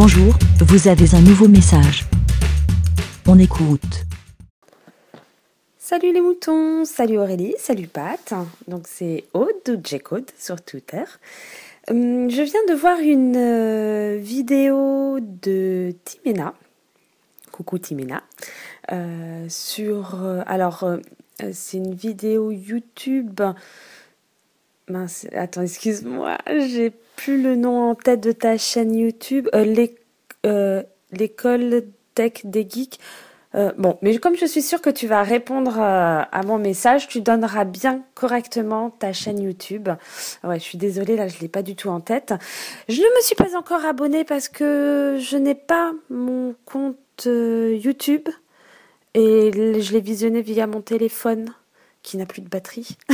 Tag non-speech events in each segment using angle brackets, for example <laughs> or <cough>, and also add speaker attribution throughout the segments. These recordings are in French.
Speaker 1: Bonjour, vous avez un nouveau message. On écoute.
Speaker 2: Salut les moutons, salut Aurélie, salut Pat. Donc c'est Aude ou J-Code sur Twitter. Hum, je viens de voir une euh, vidéo de Timena. Coucou Timena. Euh, sur. euh, alors, c'est une vidéo YouTube. Mince, attends, excuse-moi, j'ai plus le nom en tête de ta chaîne YouTube. L'école tech des geeks. Euh, bon, mais comme je suis sûre que tu vas répondre euh, à mon message, tu donneras bien correctement ta chaîne YouTube. Ouais, je suis désolée, là, je l'ai pas du tout en tête. Je ne me suis pas encore abonnée parce que je n'ai pas mon compte euh, YouTube et je l'ai visionné via mon téléphone qui n'a plus de batterie. <laughs>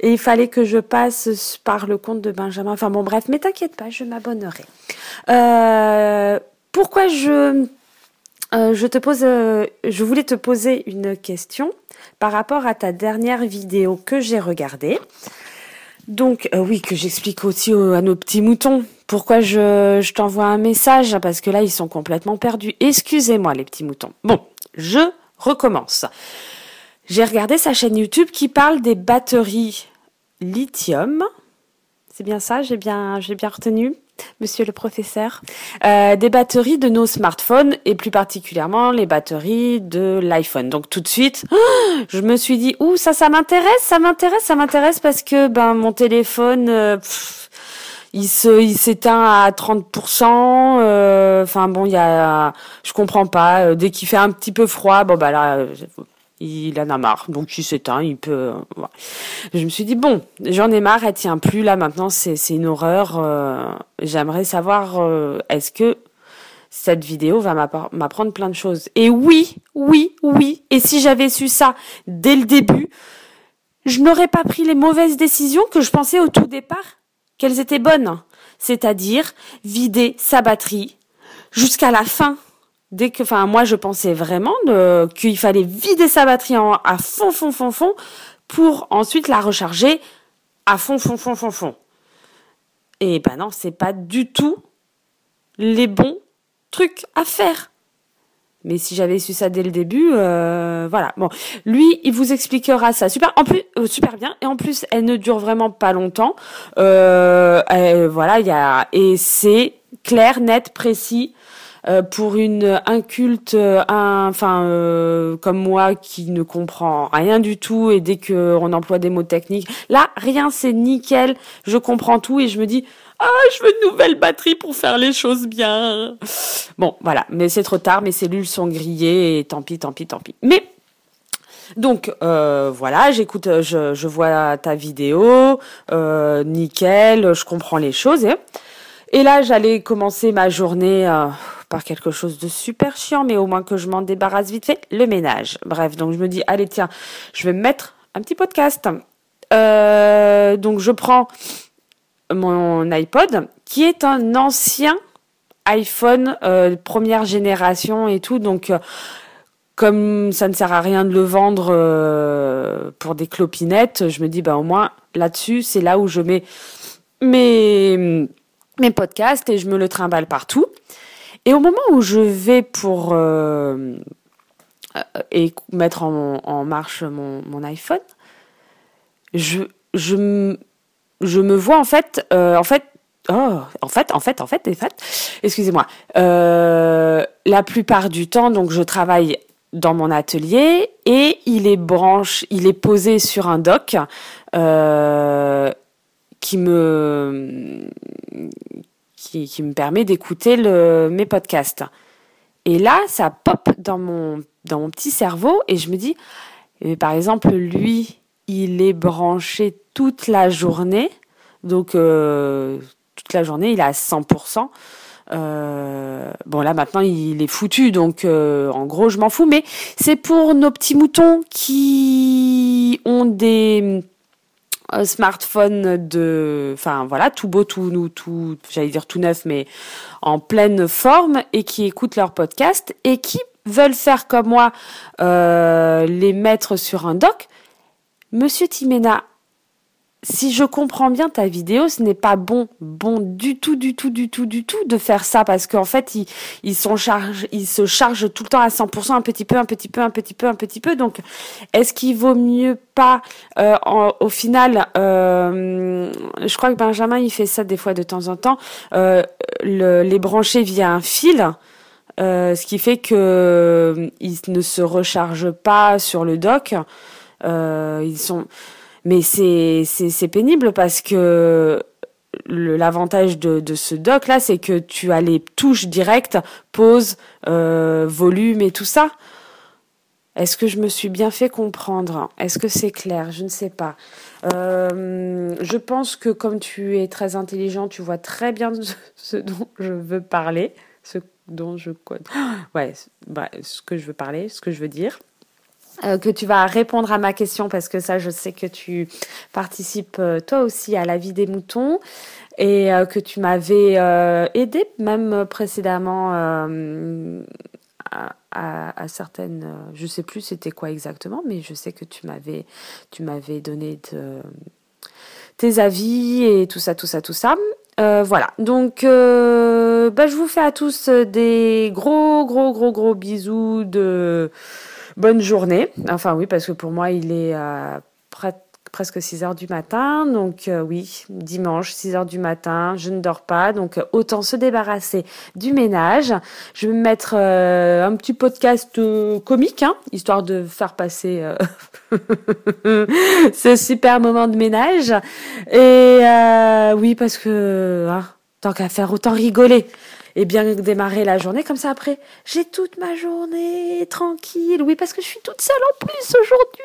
Speaker 2: et il fallait que je passe par le compte de Benjamin. Enfin bon, bref, mais t'inquiète pas, je m'abonnerai. Euh, pourquoi je euh, je te pose, euh, je voulais te poser une question par rapport à ta dernière vidéo que j'ai regardée. Donc oui, que j'explique aussi à nos petits moutons pourquoi je, je t'envoie un message parce que là ils sont complètement perdus. Excusez-moi les petits moutons. Bon, je recommence. J'ai regardé sa chaîne YouTube qui parle des batteries lithium. C'est bien ça, j'ai bien, j'ai bien retenu, monsieur le professeur. Euh, des batteries de nos smartphones et plus particulièrement les batteries de l'iPhone. Donc tout de suite, <gasps> je me suis dit, ouh, ça, ça m'intéresse, ça m'intéresse, ça m'intéresse parce que ben mon téléphone, euh, il se, il s'éteint à 30%. euh, Enfin bon, il y a, je comprends pas. Dès qu'il fait un petit peu froid, bon bah là. Il en a marre, donc il s'éteint, il peut. euh. Je me suis dit bon, j'en ai marre, elle tient plus là maintenant, c'est une horreur. euh, J'aimerais savoir euh, est-ce que cette vidéo va m'apprendre plein de choses? Et oui, oui, oui. Et si j'avais su ça dès le début, je n'aurais pas pris les mauvaises décisions que je pensais au tout départ qu'elles étaient bonnes. C'est-à-dire vider sa batterie jusqu'à la fin. Dès que, enfin, moi, je pensais vraiment qu'il fallait vider sa batterie à fond, fond, fond, fond, pour ensuite la recharger à fond, fond, fond, fond, fond. Et ben non, c'est pas du tout les bons trucs à faire. Mais si j'avais su ça dès le début, euh, voilà. Bon, lui, il vous expliquera ça euh, super bien. Et en plus, elle ne dure vraiment pas longtemps. Euh, voilà, il y a et c'est clair, net, précis. Euh, pour une inculte, euh, un, enfin euh, comme moi qui ne comprend rien du tout et dès que on emploie des mots techniques, là rien c'est nickel, je comprends tout et je me dis ah je veux une nouvelle batterie pour faire les choses bien. Bon voilà, mais c'est trop tard, mes cellules sont grillées et tant pis, tant pis, tant pis. Mais donc euh, voilà, j'écoute, je, je vois ta vidéo, euh, nickel, je comprends les choses. Et, et là, j'allais commencer ma journée euh, par quelque chose de super chiant, mais au moins que je m'en débarrasse vite fait, le ménage. Bref, donc je me dis, allez tiens, je vais me mettre un petit podcast. Euh, donc je prends mon iPod, qui est un ancien iPhone euh, première génération et tout, donc euh, comme ça ne sert à rien de le vendre pour des clopinettes, je me dis bah au moins là-dessus c'est là où je mets mes mes podcasts et je me le trimballe partout. Et au moment où je vais pour euh, euh, et mettre en, marche mon, iPhone, je je je me vois en fait euh, en fait Oh, en fait, en fait, en fait, en fait, excusez-moi. La plupart du temps, donc, je travaille dans mon atelier et il est branche, il est posé sur un dock qui me qui, me permet d'écouter mes podcasts. Et là, ça pop dans mon dans mon petit cerveau et je me dis, par exemple, lui, il est branché toute la journée, donc euh, toute la journée, il est à 100%. Euh, bon là maintenant il est foutu donc euh, en gros je m'en fous mais c'est pour nos petits moutons qui ont des euh, smartphones de enfin voilà tout beau tout nou tout j'allais dire tout neuf mais en pleine forme et qui écoutent leur podcast et qui veulent faire comme moi euh, les mettre sur un dock. Monsieur Timena si je comprends bien ta vidéo, ce n'est pas bon, bon du tout, du tout, du tout, du tout de faire ça parce qu'en fait, ils, ils, se chargent tout le temps à 100%, un petit peu, un petit peu, un petit peu, un petit peu. Donc, est-ce qu'il vaut mieux pas, euh, au final, euh, je crois que Benjamin, il fait ça des fois de temps en temps, euh, le, les brancher via un fil. Ce qui fait que ils ne se rechargent pas sur le dock. Ils sont mais c'est pénible parce que l'avantage de, de ce dock là, c'est que tu as les touches directes, pause, euh, volume et tout ça. Est-ce que je me suis bien fait comprendre? Est-ce que c'est clair? Je ne sais pas. Euh, je pense que comme tu es très intelligent, tu vois très bien ce dont je veux parler, ce dont je <gasps> ouais, bah, ce que je veux parler, ce que je veux dire. Euh, que tu vas répondre à ma question parce que ça, je sais que tu participes euh, toi aussi à la vie des moutons et euh, que tu m'avais aidé même précédemment à, certaines, je sais plus c'était quoi exactement, mais je sais que tu m'avais donné tes avis et tout ça, tout ça, tout ça. voilà. Donc, bah, je vous fais à tous des gros, gros, gros, gros bisous de bonne journée. Enfin oui, parce que pour moi, il est euh, presque 6 heures du matin. Donc euh, oui, dimanche, 6 heures du matin, je ne dors pas. Donc autant se débarrasser du ménage. Je vais me mettre euh, un petit podcast comique, hein, histoire de faire passer <laughs> ce super moment de ménage. Et oui, parce que hein, tant qu'à faire, autant rigoler et bien démarrer la journée comme ça après. J'ai toute ma journée tranquille. Oui, parce que je suis toute seule en plus aujourd'hui.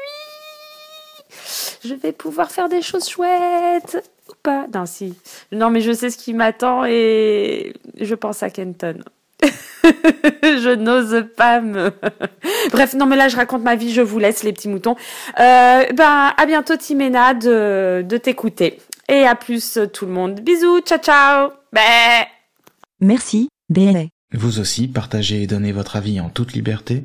Speaker 2: Je vais pouvoir faire des choses chouettes ou pas Non, si. Non, mais je sais ce qui m'attend et je pense à Kenton. <laughs> je n'ose pas me. <laughs> Bref, non, mais là, je raconte ma vie, je vous laisse, les petits moutons. Euh, ben, à bientôt, Timena, de, de t'écouter. Et à plus, tout le monde. Bisous, ciao, ciao. Bye.
Speaker 1: Merci, BLA.
Speaker 3: Vous aussi, partagez et donnez votre avis en toute liberté.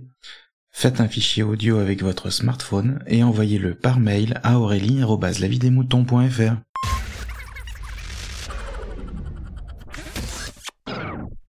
Speaker 3: Faites un fichier audio avec votre smartphone et envoyez-le par mail à aurélie.lavidemouton.fr.